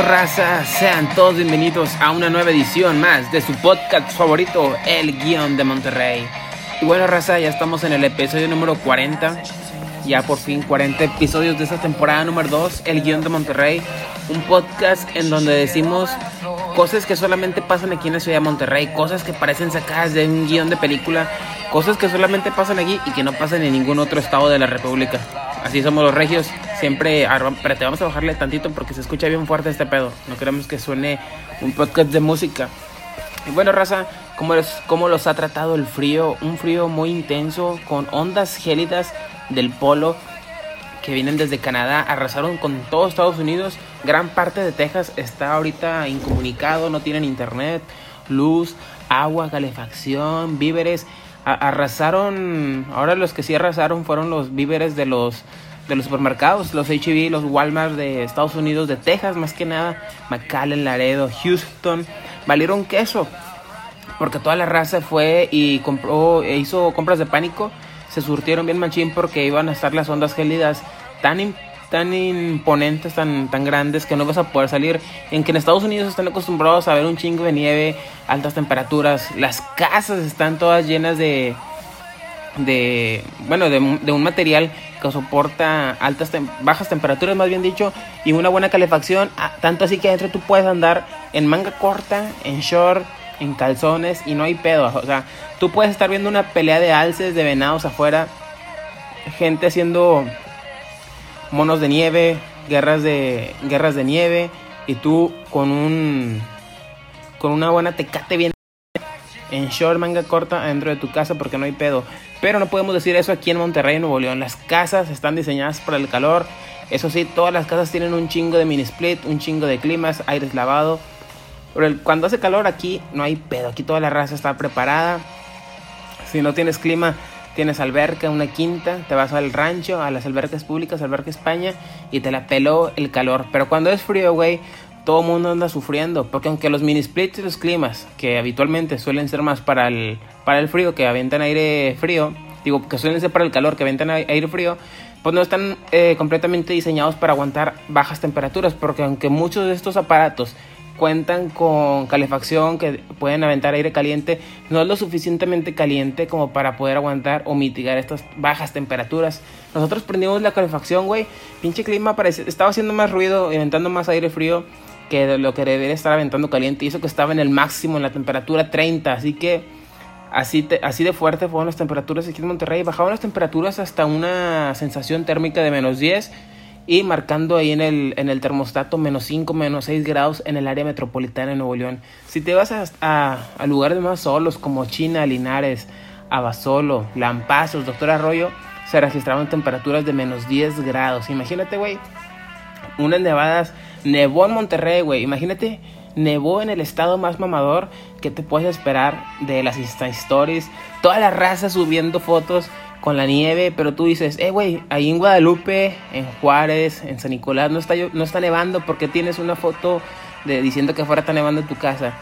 ¿Qué pedo, raza? Sean todos bienvenidos a una nueva edición más de su podcast favorito, El Guión de Monterrey. Y bueno, raza, ya estamos en el episodio número 40. Ya por fin 40 episodios de esta temporada número 2, El Guión de Monterrey. Un podcast en donde decimos cosas que solamente pasan aquí en la ciudad de Monterrey, cosas que parecen sacadas de un guion de película, cosas que solamente pasan aquí y que no pasan en ningún otro estado de la República. Así somos los regios, siempre, pero te vamos a bajarle tantito porque se escucha bien fuerte este pedo, no queremos que suene un podcast de música. Y bueno, raza, ¿cómo, ¿cómo los ha tratado el frío? Un frío muy intenso, con ondas gélidas del polo que vienen desde Canadá, arrasaron con todo Estados Unidos. Gran parte de Texas está ahorita incomunicado, no tienen internet, luz, agua, calefacción, víveres. arrasaron, ahora los que sí arrasaron fueron los víveres de los de los supermercados, los HB, los Walmart de Estados Unidos, de Texas más que nada, McAllen, Laredo, Houston, valieron queso, porque toda la raza fue y compró, e hizo compras de pánico se surtieron bien machín porque iban a estar las ondas gélidas tan, tan imponentes, tan, tan grandes que no vas a poder salir. En que en Estados Unidos están acostumbrados a ver un chingo de nieve, altas temperaturas, las casas están todas llenas de, de bueno, de, un material que soporta altas, bajas temperaturas, más bien dicho, y una buena calefacción, ah, tanto así que adentro tú puedes andar en manga corta, en short, en calzones y no hay pedo. O sea, tú puedes estar viendo una pelea de alces, de venados afuera, gente haciendo monos de nieve, guerras de guerras de nieve y tú con un con una buena tecate bien en short manga corta dentro de tu casa porque no hay pedo. Pero no podemos decir eso aquí en Monterrey, Nuevo León. Las casas están diseñadas para el calor. Eso sí, todas las casas tienen un chingo de mini split, un chingo de climas, aires lavado. Pero cuando hace calor aquí no hay pedo, aquí toda la raza está preparada. Si no tienes clima, tienes alberca, una quinta, te vas al rancho, a las albercas públicas, alberca España, y te la peló el calor. Pero cuando es frío, güey, todo el mundo anda sufriendo. Porque aunque los mini splits y los climas, que habitualmente suelen ser más para el, para el frío, que aventan aire frío, digo, que suelen ser para el calor, que aventan aire frío, pues no están eh, completamente diseñados para aguantar bajas temperaturas. Porque aunque muchos de estos aparatos cuentan con calefacción que pueden aventar aire caliente, no es lo suficientemente caliente como para poder aguantar o mitigar estas bajas temperaturas. Nosotros prendimos la calefacción, güey, pinche clima parece, estaba haciendo más ruido, aventando más aire frío que lo que debería estar aventando caliente y eso que estaba en el máximo en la temperatura 30, así que así, así de fuerte fueron las temperaturas aquí en Monterrey, bajaban las temperaturas hasta una sensación térmica de menos 10 y marcando ahí en el, en el termostato menos 5, menos 6 grados en el área metropolitana de Nuevo León. Si te vas a, a, lugares más solos como China, Linares, Abasolo, Lampazos, Doctor Arroyo, se registraron temperaturas de menos 10 grados. Imagínate, güey, unas nevadas, nevó en Monterrey, güey, imagínate, nevó en el estado más mamador que te puedes esperar de las Insta Stories, toda la raza subiendo fotos con la nieve, pero tú dices, eh, güey, ahí en Guadalupe, en Juárez, en San Nicolás, no está, no está nevando porque tienes una foto de, diciendo que afuera está nevando en tu casa.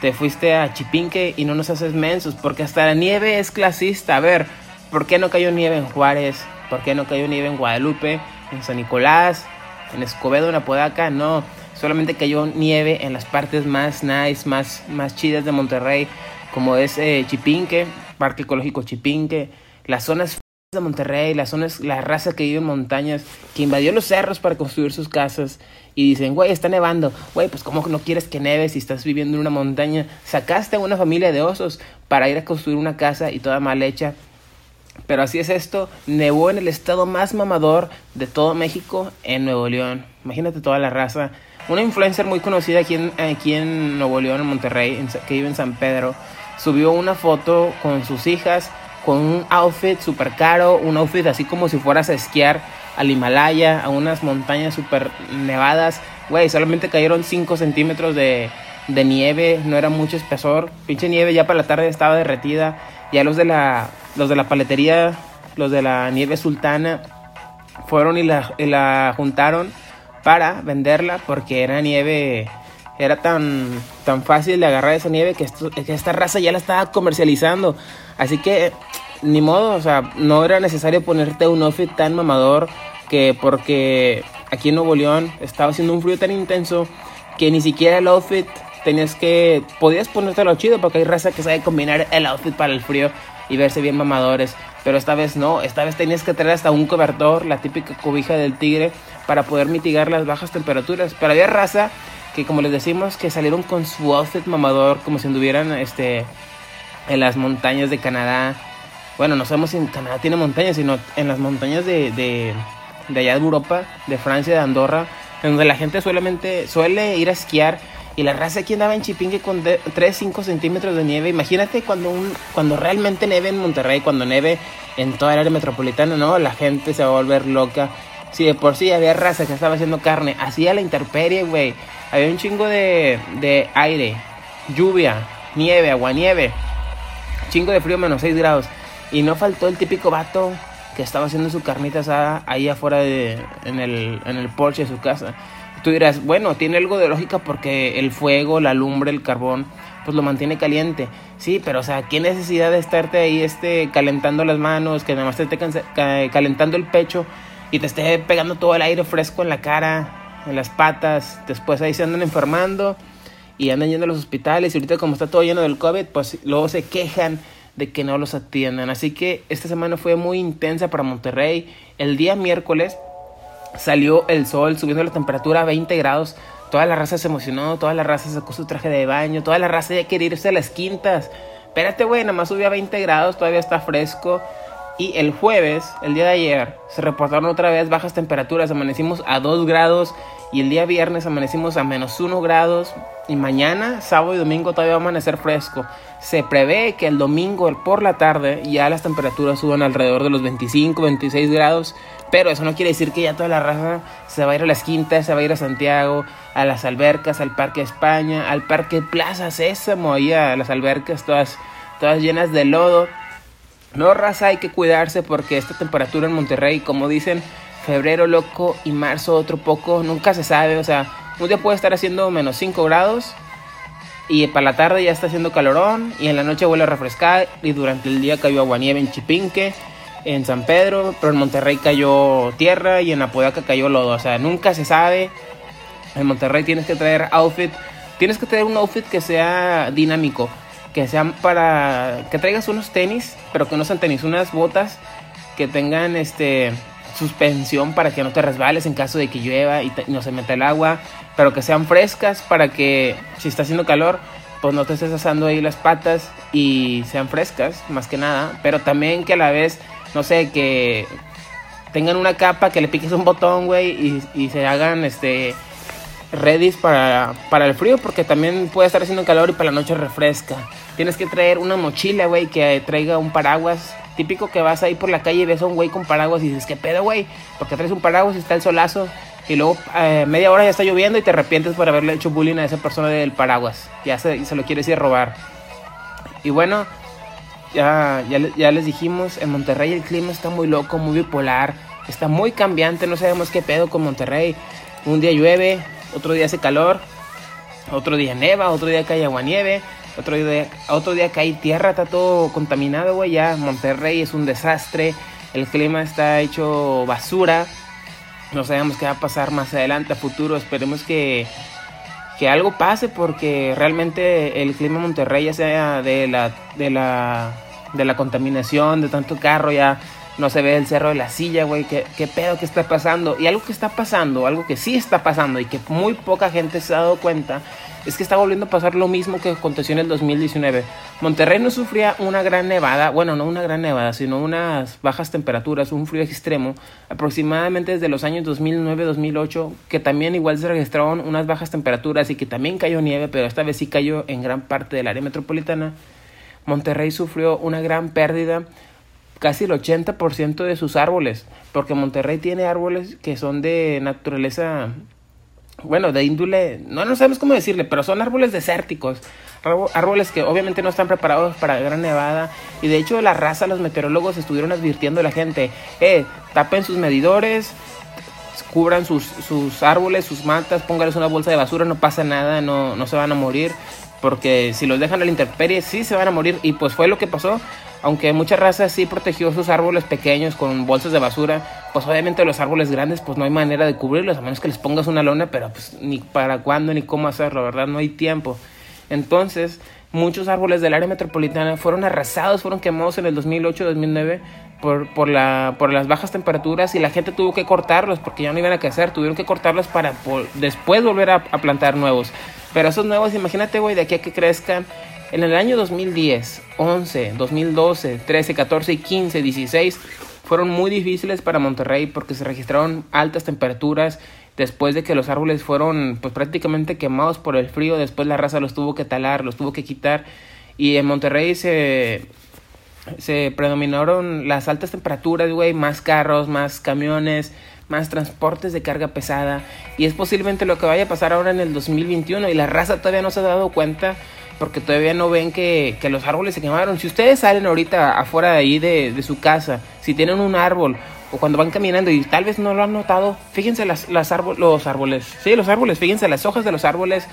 Te fuiste a Chipinque y no nos haces mensos, porque hasta la nieve es clasista. A ver, ¿por qué no cayó nieve en Juárez? ¿Por qué no cayó nieve en Guadalupe, en San Nicolás, en Escobedo, en Apodaca? No, solamente cayó nieve en las partes más nice, más, más chidas de Monterrey, como es eh, Chipinque, Parque Ecológico Chipinque las zonas de Monterrey, las zonas, la raza que vive en montañas, que invadió los cerros para construir sus casas y dicen, güey, está nevando, güey, pues cómo no quieres que neve si estás viviendo en una montaña, sacaste a una familia de osos para ir a construir una casa y toda mal hecha. Pero así es esto, nevó en el estado más mamador de todo México, en Nuevo León. Imagínate toda la raza. Una influencer muy conocida aquí en, aquí en Nuevo León, en Monterrey, que vive en San Pedro, subió una foto con sus hijas con un outfit súper caro, un outfit así como si fueras a esquiar al Himalaya, a unas montañas súper nevadas. Güey, solamente cayeron 5 centímetros de, de nieve, no era mucho espesor. Pinche nieve ya para la tarde estaba derretida. Ya los de la, los de la paletería, los de la nieve sultana, fueron y la, y la juntaron para venderla porque era nieve era tan, tan fácil de agarrar esa nieve que, esta raza ya la estaba comercializando. Así que, ni modo, o sea, no era necesario ponerte un outfit tan mamador que porque aquí en Nuevo León estaba haciendo un frío tan intenso que ni siquiera el outfit tenías que. Podías ponértelo chido porque hay raza que sabe combinar el outfit para el frío y verse bien mamadores. Pero esta vez no, esta vez tenías que traer hasta un cobertor, la típica cobija del tigre, para poder mitigar las bajas temperaturas. Pero había raza que, como les decimos, que salieron con su outfit mamador, como si anduvieran este, en las montañas de Canadá. Bueno, no sabemos si en Canadá tiene montañas, sino en las montañas de, de, de allá de Europa, de Francia, de Andorra, donde la gente suele ir a esquiar y la raza aquí andaba en Chipinque con 3, 5 centímetros de nieve. Imagínate cuando, un, cuando realmente neve en Monterrey, cuando neve en toda el área metropolitana, ¿no? La gente se va a volver loca. Si de por sí había raza que estaba haciendo carne, hacía la interperie, güey. Había un chingo de, de aire, lluvia, nieve, aguanieve. Chingo de frío, menos 6 grados. Y no faltó el típico vato que estaba haciendo su carnita asada ahí afuera de, en, el, en el porche de su casa. Tú dirás, bueno, tiene algo de lógica porque el fuego, la lumbre, el carbón, pues lo mantiene caliente. Sí, pero o sea, ¿qué necesidad de estarte ahí este, calentando las manos, que nada más te esté calentando el pecho y te esté pegando todo el aire fresco en la cara, en las patas? Después ahí se andan enfermando y andan yendo a los hospitales y ahorita como está todo lleno del COVID, pues luego se quejan de que no los atiendan. Así que esta semana fue muy intensa para Monterrey. El día miércoles salió el sol subiendo la temperatura a 20 grados. Toda la raza se emocionó, toda la raza sacó su traje de baño, toda la raza ya quería irse a las quintas. Espérate, güey, nada más subió a 20 grados, todavía está fresco. Y el jueves, el día de ayer, se reportaron otra vez bajas temperaturas. Amanecimos a 2 grados y el día viernes amanecimos a menos 1 grados. Y mañana, sábado y domingo todavía va a amanecer fresco. Se prevé que el domingo por la tarde ya las temperaturas suban alrededor de los 25, 26 grados. Pero eso no quiere decir que ya toda la raza se va a ir a las quintas, se va a ir a Santiago, a las albercas, al Parque España, al Parque Plaza Sésamo, ahí a las albercas todas, todas llenas de lodo. No, raza, hay que cuidarse porque esta temperatura en Monterrey, como dicen, febrero loco y marzo otro poco, nunca se sabe. O sea, un día puede estar haciendo menos 5 grados y para la tarde ya está haciendo calorón y en la noche vuelve a refrescar y durante el día cayó aguanieve en Chipinque, en San Pedro, pero en Monterrey cayó tierra y en Apodaca cayó lodo. O sea, nunca se sabe. En Monterrey tienes que traer outfit, tienes que traer un outfit que sea dinámico que sean para que traigas unos tenis, pero que no sean tenis, unas botas que tengan este suspensión para que no te resbales en caso de que llueva y, no se meta el agua, pero que sean frescas para que si está haciendo calor, pues no te estés asando ahí las patas y sean frescas, más que nada, pero también que a la vez, no sé, que tengan una capa que le piques un botón, güey, y, y se hagan este ready para, para el frío, porque también puede estar haciendo calor y para la noche refresca. Tienes que traer una mochila, güey, que traiga un paraguas. Típico que vas ahí por la calle y ves a un güey con paraguas y dices, ¿qué pedo, güey? Porque traes un paraguas y está el solazo. Y luego eh, media hora ya está lloviendo y te arrepientes por haberle hecho bullying a esa persona del paraguas. Ya se, lo quieres ir a robar. Y bueno, ya, ya, ya les dijimos, en Monterrey el clima está muy loco, muy bipolar. Está muy cambiante, no sabemos qué pedo con Monterrey. Un día llueve, otro día hace calor, otro día neva, otro día cae agua nieve otro día, otro día cae tierra, está todo contaminado, güey. Ya Monterrey es un desastre. El clima está hecho basura. No sabemos qué va a pasar más adelante, a futuro. Esperemos que, que algo pase porque realmente el clima Monterrey ya sea de la, de la, de la contaminación, de tanto carro, ya no se ve el cerro de la silla, güey. ¿Qué, ¿Qué pedo que está pasando? Y algo que está pasando, algo que sí está pasando y que muy poca gente se ha dado cuenta es que está volviendo a pasar lo mismo que aconteció en el 2019. Monterrey no sufría una gran nevada, bueno, no una gran nevada, sino unas bajas temperaturas, un frío extremo, aproximadamente desde los años 2009-2008, que también igual se registraron unas bajas temperaturas y que también cayó nieve, pero esta vez sí cayó en gran parte del área metropolitana. Monterrey sufrió una gran pérdida casi el 80% de sus árboles, porque Monterrey tiene árboles que son de naturaleza bueno, de índole, no, no sabemos cómo decirle, pero son árboles desérticos, árboles que obviamente no están preparados para gran nevada y de hecho la raza, los meteorólogos estuvieron advirtiendo a la gente, eh, tapen sus medidores, cubran sus, sus árboles, sus matas, póngales una bolsa de basura, no pasa nada, no, no se van a morir. Porque si los dejan a la intemperie, sí se van a morir. Y pues fue lo que pasó. Aunque mucha raza sí protegió sus árboles pequeños con bolsas de basura, pues obviamente los árboles grandes pues no hay manera de cubrirlos, a menos que les pongas una lona, pero pues ni para cuándo ni cómo hacerlo, ¿verdad? No hay tiempo. Entonces, muchos árboles del área metropolitana fueron arrasados, fueron quemados en el 2008-2009 por, por, la, por las bajas temperaturas y la gente tuvo que cortarlos porque ya no iban a crecer, tuvieron que cortarlos para después volver a, plantar nuevos. Pero esos nuevos, imagínate, güey, de aquí a que crezcan en el año 2010, 11, 2012, 13, 14 y 15, 16 fueron muy difíciles para Monterrey porque se registraron altas temperaturas después de que los árboles fueron pues prácticamente quemados por el frío, después la raza los tuvo que talar, los tuvo que quitar y en Monterrey se predominaron las altas temperaturas, güey, más carros, más camiones, más transportes de carga pesada y es posiblemente lo que vaya a pasar ahora en el 2021 y la raza todavía no se ha dado cuenta porque todavía no ven que, que, los árboles se quemaron. Si ustedes salen ahorita afuera de ahí de, de, su casa, si tienen un árbol o cuando van caminando y tal vez no lo han notado, fíjense las, las los árboles, sí, los árboles, fíjense las hojas de los árboles,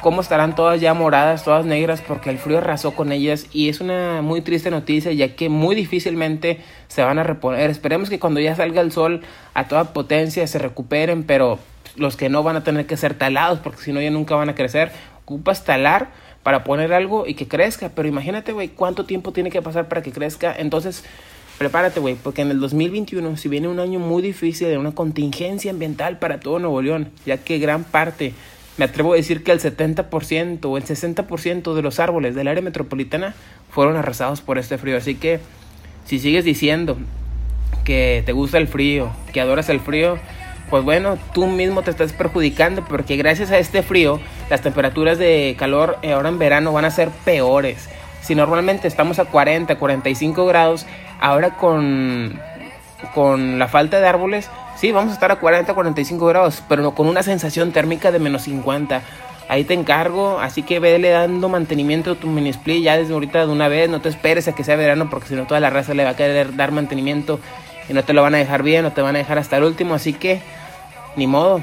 cómo estarán todas ya moradas, todas negras, porque el frío arrasó con ellas y es una muy triste noticia ya que muy difícilmente se van a reponer. Esperemos que cuando ya salga el sol a toda potencia se recuperen, pero los que no van a tener que ser talados porque si no ya nunca van a crecer. Ocupas talar para poner algo y que crezca. Pero imagínate, güey, cuánto tiempo tiene que pasar para que crezca. Entonces, prepárate, güey, porque en el 2021, si viene un año muy difícil de una contingencia ambiental para todo Nuevo León, ya que gran parte, me atrevo a decir que el 70% o el 60% de los árboles del área metropolitana fueron arrasados por este frío. Así que, si sigues diciendo que te gusta el frío, que adoras el frío, pues bueno, tú mismo te estás perjudicando porque gracias a este frío las temperaturas de calor ahora en verano van a ser peores. Si normalmente estamos a 40, 45 grados, ahora con, con la falta de árboles, sí, vamos a estar a 40, 45 grados, pero con una sensación térmica de menos 50. Ahí te encargo, así que vele dando mantenimiento a tu mini split ya desde ahorita de una vez, no te esperes a que sea verano porque si no toda la raza le va a querer dar mantenimiento y no te lo van a dejar bien, no te van a dejar hasta el último, así que ni modo.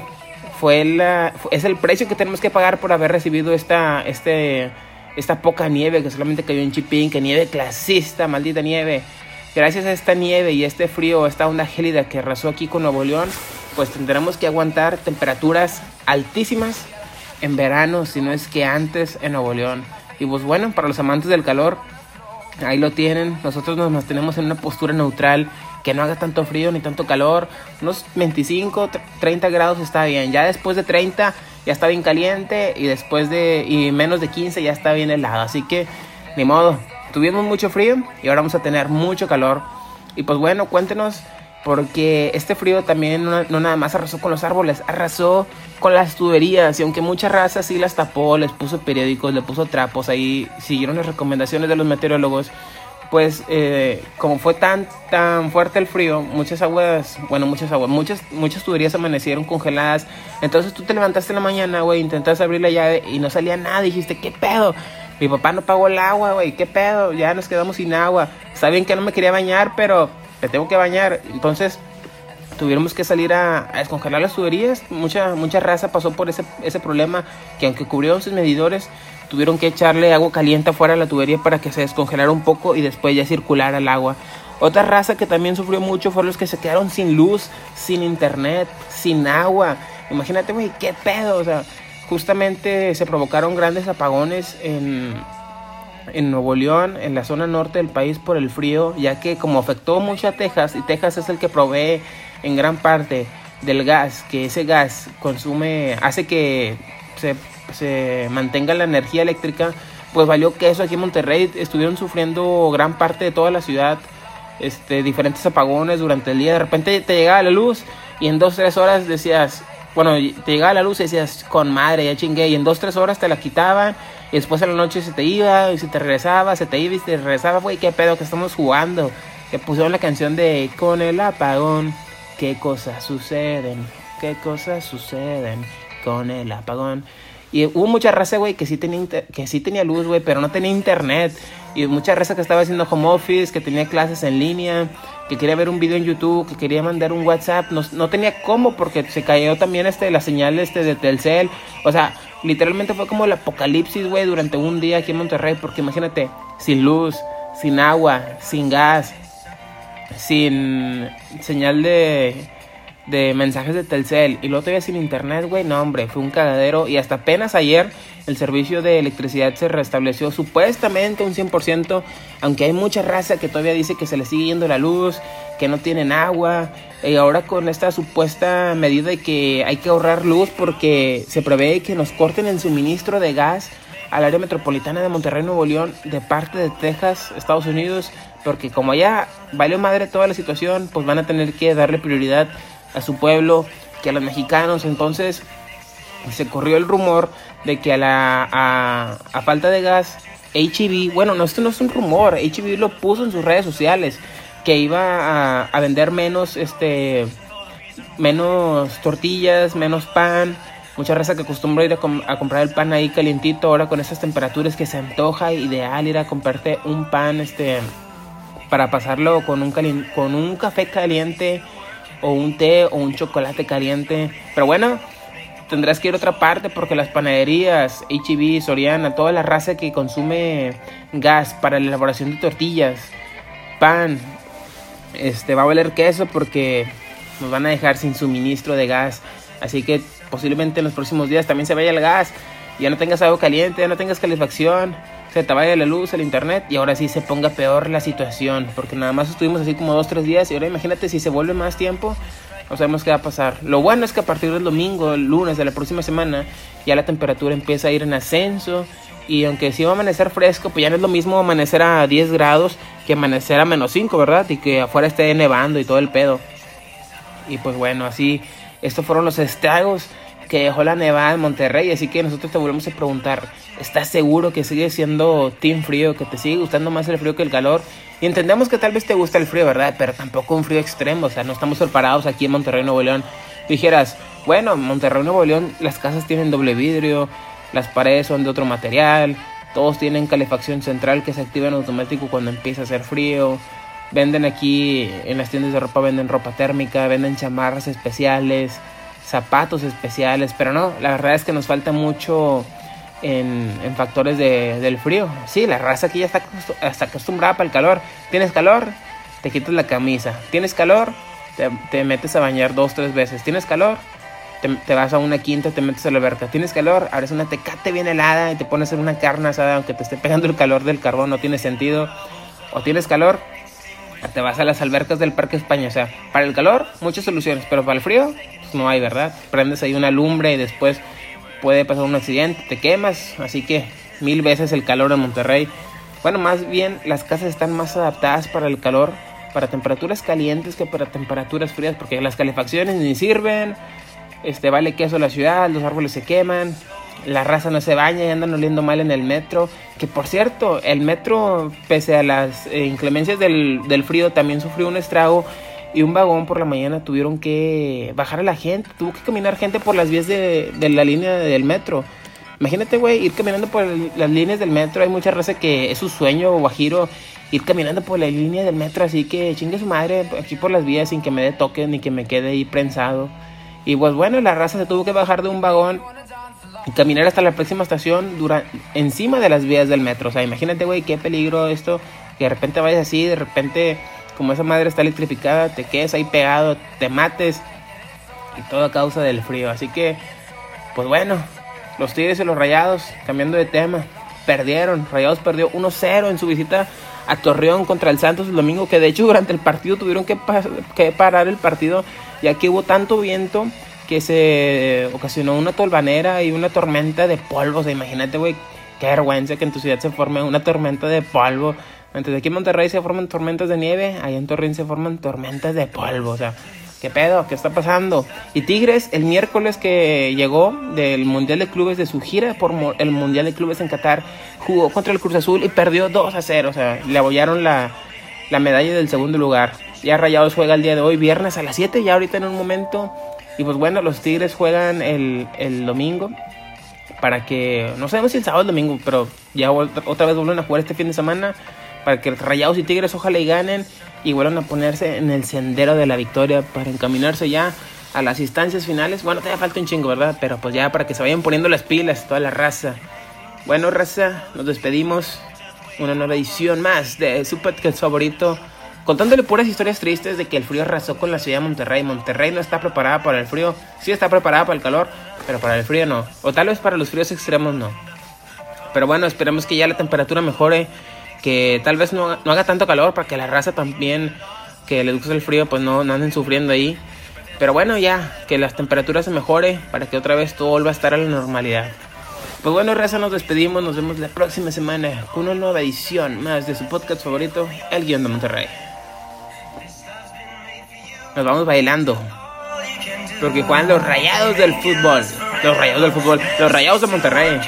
Fue la, es el precio que tenemos que pagar por haber recibido esta, este, esta poca nieve que solamente cayó en Chipín, que nieve clasista, maldita nieve. Gracias a esta nieve y este frío, esta onda gélida que arrasó aquí con Nuevo León, pues tendremos que aguantar temperaturas altísimas en verano, si no es que antes en Nuevo León. Y pues bueno, para los amantes del calor, ahí lo tienen. Nosotros nos mantenemos en una postura neutral que no haga tanto frío ni tanto calor. Unos 25, 30 grados está bien. Ya después de 30 ya está bien caliente y después de y menos de 15 ya está bien helado. Así que ni modo. Tuvimos mucho frío y ahora vamos a tener mucho calor. Y pues bueno, cuéntenos porque este frío también no, no, nada más arrasó con los árboles, arrasó con las tuberías y aunque mucha raza sí las tapó, les puso periódicos, le puso trapos, ahí siguieron las recomendaciones de los meteorólogos, pues eh, como fue tan tan fuerte el frío, muchas aguas, bueno, muchas aguas, muchas muchas tuberías amanecieron congeladas. Entonces tú te levantaste en la mañana, güey, intentaste abrir la llave y no salía nada, dijiste, "¿Qué pedo?" Mi papá no pagó el agua, güey, ¿qué pedo? Ya nos quedamos sin agua. Está que no me quería bañar, pero me tengo que bañar. Entonces, tuvimos que salir a, a, descongelar las tuberías. Mucha, mucha raza pasó por ese, ese problema que aunque cubrieron sus medidores, tuvieron que echarle agua caliente afuera de la tubería para que se descongelara un poco y después ya circulara el agua. Otra raza que también sufrió mucho fueron los que se quedaron sin luz, sin internet, sin agua. Imagínate, güey, qué pedo. O sea, justamente se provocaron grandes apagones en, en Nuevo León, en la zona norte del país por el frío, ya que como afectó mucho a Texas, y Texas es el que provee en gran parte del gas, que ese gas consume, hace que se, se mantenga la energía eléctrica, pues valió que eso aquí en Monterrey. Estuvieron sufriendo gran parte de toda la ciudad, este, diferentes apagones durante el día, de repente te llegaba la luz y en dos, tres horas decías, bueno, te llegaba la luz y decías, con madre, ya chingué, y en dos, tres horas te la quitaban, y después en la noche se te iba, y se te regresaba, se te iba y se te regresaba, güey, qué pedo que estamos jugando. Que pusieron la canción de Con el apagón, qué cosas suceden, qué cosas suceden con el apagón. Y hubo mucha raza, güey, que, sí tenía que sí tenía luz, güey, pero no tenía internet. Y mucha raza que estaba haciendo home office, que tenía clases en línea, que quería ver un video en YouTube, que quería mandar un WhatsApp. No, no tenía cómo porque se cayó también este, la señal este, de Telcel. O sea, literalmente fue como el apocalipsis, güey, durante un día aquí en Monterrey. Porque imagínate, sin luz, sin agua, sin gas, sin señal de de mensajes de Telcel y luego todavía sin internet, güey, no, hombre, fue un cagadero y hasta apenas ayer el servicio de electricidad se restableció supuestamente un 100%, aunque hay mucha raza que todavía dice que se le sigue yendo la luz, que no tienen agua, y ahora con esta supuesta medida de que hay que ahorrar luz porque se prevé que nos corten el suministro de gas al área metropolitana de Monterrey, Nuevo León, de parte de Texas, Estados Unidos, porque como allá vale madre toda la situación, pues van a tener que darle prioridad a su pueblo que a los mexicanos. Entonces se corrió el rumor de que a la a, falta de gas, HEB, bueno, no, esto no es un rumor, HEB lo puso en sus redes sociales, que iba a, vender menos, este, menos tortillas, menos pan. Mucha raza que acostumbra ir a, comprar el pan ahí calientito, ahora con esas temperaturas que se antoja, ideal ir a comprarte un pan, este, para pasarlo con un, con un café caliente o un té o un chocolate caliente. Pero bueno, tendrás que ir a otra parte porque las panaderías, HB, Soriana, toda la raza que consume gas para la elaboración de tortillas, pan, este va a valer queso porque nos van a dejar sin suministro de gas. Así que posiblemente en los próximos días también se vaya el gas. Ya no tengas agua caliente, ya no tengas calefacción se te vaya la luz, el internet y ahora sí se ponga peor la situación. Porque nada más estuvimos así como dos, tres días y ahora imagínate si se vuelve más tiempo, no sabemos qué va a pasar. Lo bueno es que a partir del domingo, el lunes de la próxima semana, ya la temperatura empieza a ir en ascenso. Y aunque sí va a amanecer fresco, pues ya no es lo mismo amanecer a 10 grados que amanecer a menos 5, ¿verdad? Y que afuera esté nevando y todo el pedo. Y pues bueno, así, estos fueron los estragos que dejó la nevada en Monterrey. Así que nosotros te volvemos a preguntar, ¿estás seguro que sigue siendo team frío, que te sigue gustando más el frío que el calor? Y entendemos que tal vez te gusta el frío, ¿verdad? Pero tampoco un frío extremo, o sea, no estamos preparados aquí en Monterrey, Nuevo León. dijeras, bueno, en Monterrey, Nuevo León, las casas tienen doble vidrio, las paredes son de otro material, todos tienen calefacción central que se activa en automático cuando empieza a hacer frío. Venden aquí en las tiendas de ropa, venden ropa térmica, venden chamarras especiales, zapatos especiales, pero no, la verdad es que nos falta mucho en, factores de, del frío. Sí, la raza aquí ya está, acostumbrada para el calor. ¿Tienes calor? Te quitas la camisa. ¿Tienes calor? Te, metes a bañar dos, tres veces. ¿Tienes calor? Te, vas a una quinta, te metes a la alberca. ¿Tienes calor? Abres una tecate bien helada y te pones en una carne asada, aunque te esté pegando el calor del carbón, no tiene sentido. ¿O tienes calor? Te vas a las albercas del Parque España. O sea, para el calor, muchas soluciones, pero para el frío, no hay, ¿verdad? Prendes ahí una lumbre y después puede pasar un accidente, te quemas, así que mil veces el calor en Monterrey. Bueno, más bien las casas están más adaptadas para el calor, para temperaturas calientes que para temperaturas frías, porque las calefacciones ni sirven, este vale queso la ciudad, los árboles se queman, la raza no se baña y andan oliendo mal en el metro. Que por cierto, el metro, pese a las eh, inclemencias del, del frío, también sufrió un estrago y un vagón por la mañana tuvieron que bajar a la gente, tuvo que caminar gente por las vías de, la línea del metro. Imagínate, güey, ir caminando por las líneas del metro. Hay mucha raza que es su sueño o guajiro ir caminando por la línea del metro. Así que chingue su madre aquí por las vías sin que me dé toque ni que me quede ahí prensado. Y pues bueno, la raza se tuvo que bajar de un vagón y caminar hasta la próxima estación dura, encima de las vías del metro. O sea, imagínate, güey, qué peligro esto. Que de repente vayas así, de repente como esa madre está electrificada, te quedes ahí pegado, te mates. Y todo a causa del frío. Así que, pues bueno, los Tigres y los Rayados, cambiando de tema, perdieron. Rayados perdió 1-0 en su visita a Torreón contra el Santos el domingo, que de hecho durante el partido tuvieron que, que parar el partido, ya que hubo tanto viento que se ocasionó una tolvanera y una tormenta de polvo. O sea, imagínate, güey, qué vergüenza que en tu ciudad se forme una tormenta de polvo. Antes aquí en Monterrey se forman tormentas de nieve, allá en Torreón se forman tormentas de polvo. O sea, ¿qué pedo? ¿Qué está pasando? Y Tigres, el miércoles que llegó del Mundial de Clubes, de su gira por el Mundial de Clubes en Qatar, jugó contra el Cruz Azul y perdió 2 a 0. O sea, le abollaron la, la medalla del segundo lugar. Ya Rayados juega el día de hoy, viernes a las 7, ya ahorita en un momento. Y pues bueno, los Tigres juegan el, el domingo para que, no sabemos si el sábado o el domingo, pero ya otra vez vuelven a jugar este fin de semana, para que Rayados y Tigres ojalá y ganen y vuelvan a ponerse en el sendero de la victoria para encaminarse ya a las instancias finales. Bueno, todavía falta un chingo, ¿verdad? Pero pues ya para que se vayan poniendo las pilas, toda la raza. Bueno, raza, nos despedimos. Una nueva edición más de su podcast favorito. Contándole puras historias tristes de que el frío arrasó con la ciudad de Monterrey. Monterrey no está preparada para el frío. Sí está preparada para el calor, pero para el frío no. O tal vez para los fríos extremos no. Pero bueno, esperemos que ya la temperatura mejore. Que tal vez no, no haga tanto calor para que la raza también que le gusta el frío pues no, no anden sufriendo ahí. Pero bueno, ya, que las temperaturas se mejore para que otra vez todo vuelva a estar a la normalidad. Pues bueno, Raza, nos despedimos. Nos vemos la próxima semana con una nueva edición más de su podcast favorito, El Guión de Monterrey. Nos vamos bailando. Porque juegan los rayados del fútbol. Los rayados del fútbol. Los rayados de Monterrey.